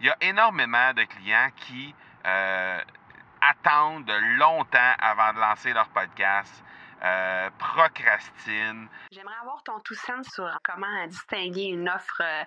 Il y a énormément de clients qui euh, attendent longtemps avant de lancer leur podcast, euh, procrastinent. J'aimerais avoir ton tout sens sur comment distinguer une offre euh,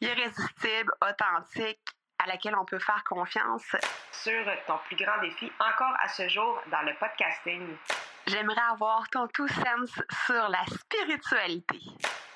irrésistible, authentique, à laquelle on peut faire confiance. Sur ton plus grand défi encore à ce jour dans le podcasting. J'aimerais avoir ton tout sens sur la spiritualité.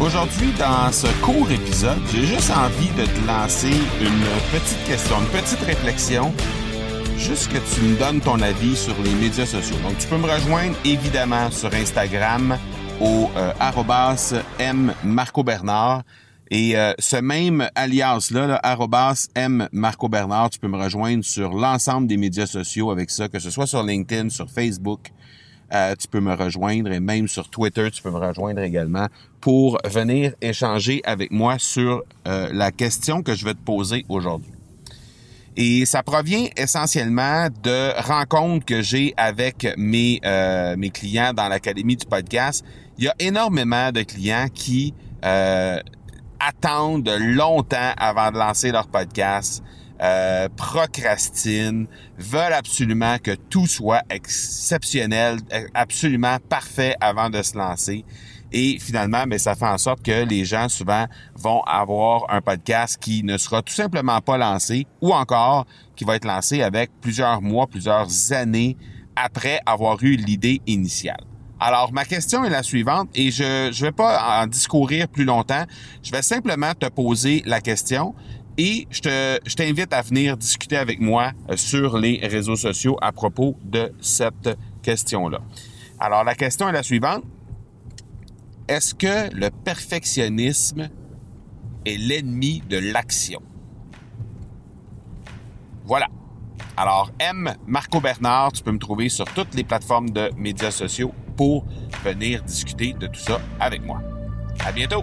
Aujourd'hui, dans ce court épisode, j'ai juste envie de te lancer une petite question, une petite réflexion, juste que tu me donnes ton avis sur les médias sociaux. Donc, tu peux me rejoindre évidemment sur Instagram au euh, arrobas M Marco Bernard. Et euh, ce même alias-là, là, arrobas M Marco Bernard, tu peux me rejoindre sur l'ensemble des médias sociaux avec ça, que ce soit sur LinkedIn, sur Facebook, euh, tu peux me rejoindre et même sur Twitter, tu peux me rejoindre également pour venir échanger avec moi sur euh, la question que je vais te poser aujourd'hui. Et ça provient essentiellement de rencontres que j'ai avec mes, euh, mes clients dans l'Académie du podcast. Il y a énormément de clients qui attendent longtemps avant de lancer leur podcast euh, procrastinent, veulent absolument que tout soit exceptionnel, absolument parfait avant de se lancer. Et finalement, mais ben, ça fait en sorte que les gens souvent vont avoir un podcast qui ne sera tout simplement pas lancé ou encore qui va être lancé avec plusieurs mois, plusieurs années après avoir eu l'idée initiale. Alors, ma question est la suivante et je ne vais pas en discourir plus longtemps. Je vais simplement te poser la question et je, te, je t'invite à venir discuter avec moi euh, sur les réseaux sociaux à propos de cette question-là. Alors, la question est la suivante. Est-ce que le perfectionnisme est l'ennemi de l'action? Voilà. Alors, M. Marco Bernard, tu peux me trouver sur toutes les plateformes de médias sociaux pour venir discuter de tout ça avec moi. À bientôt!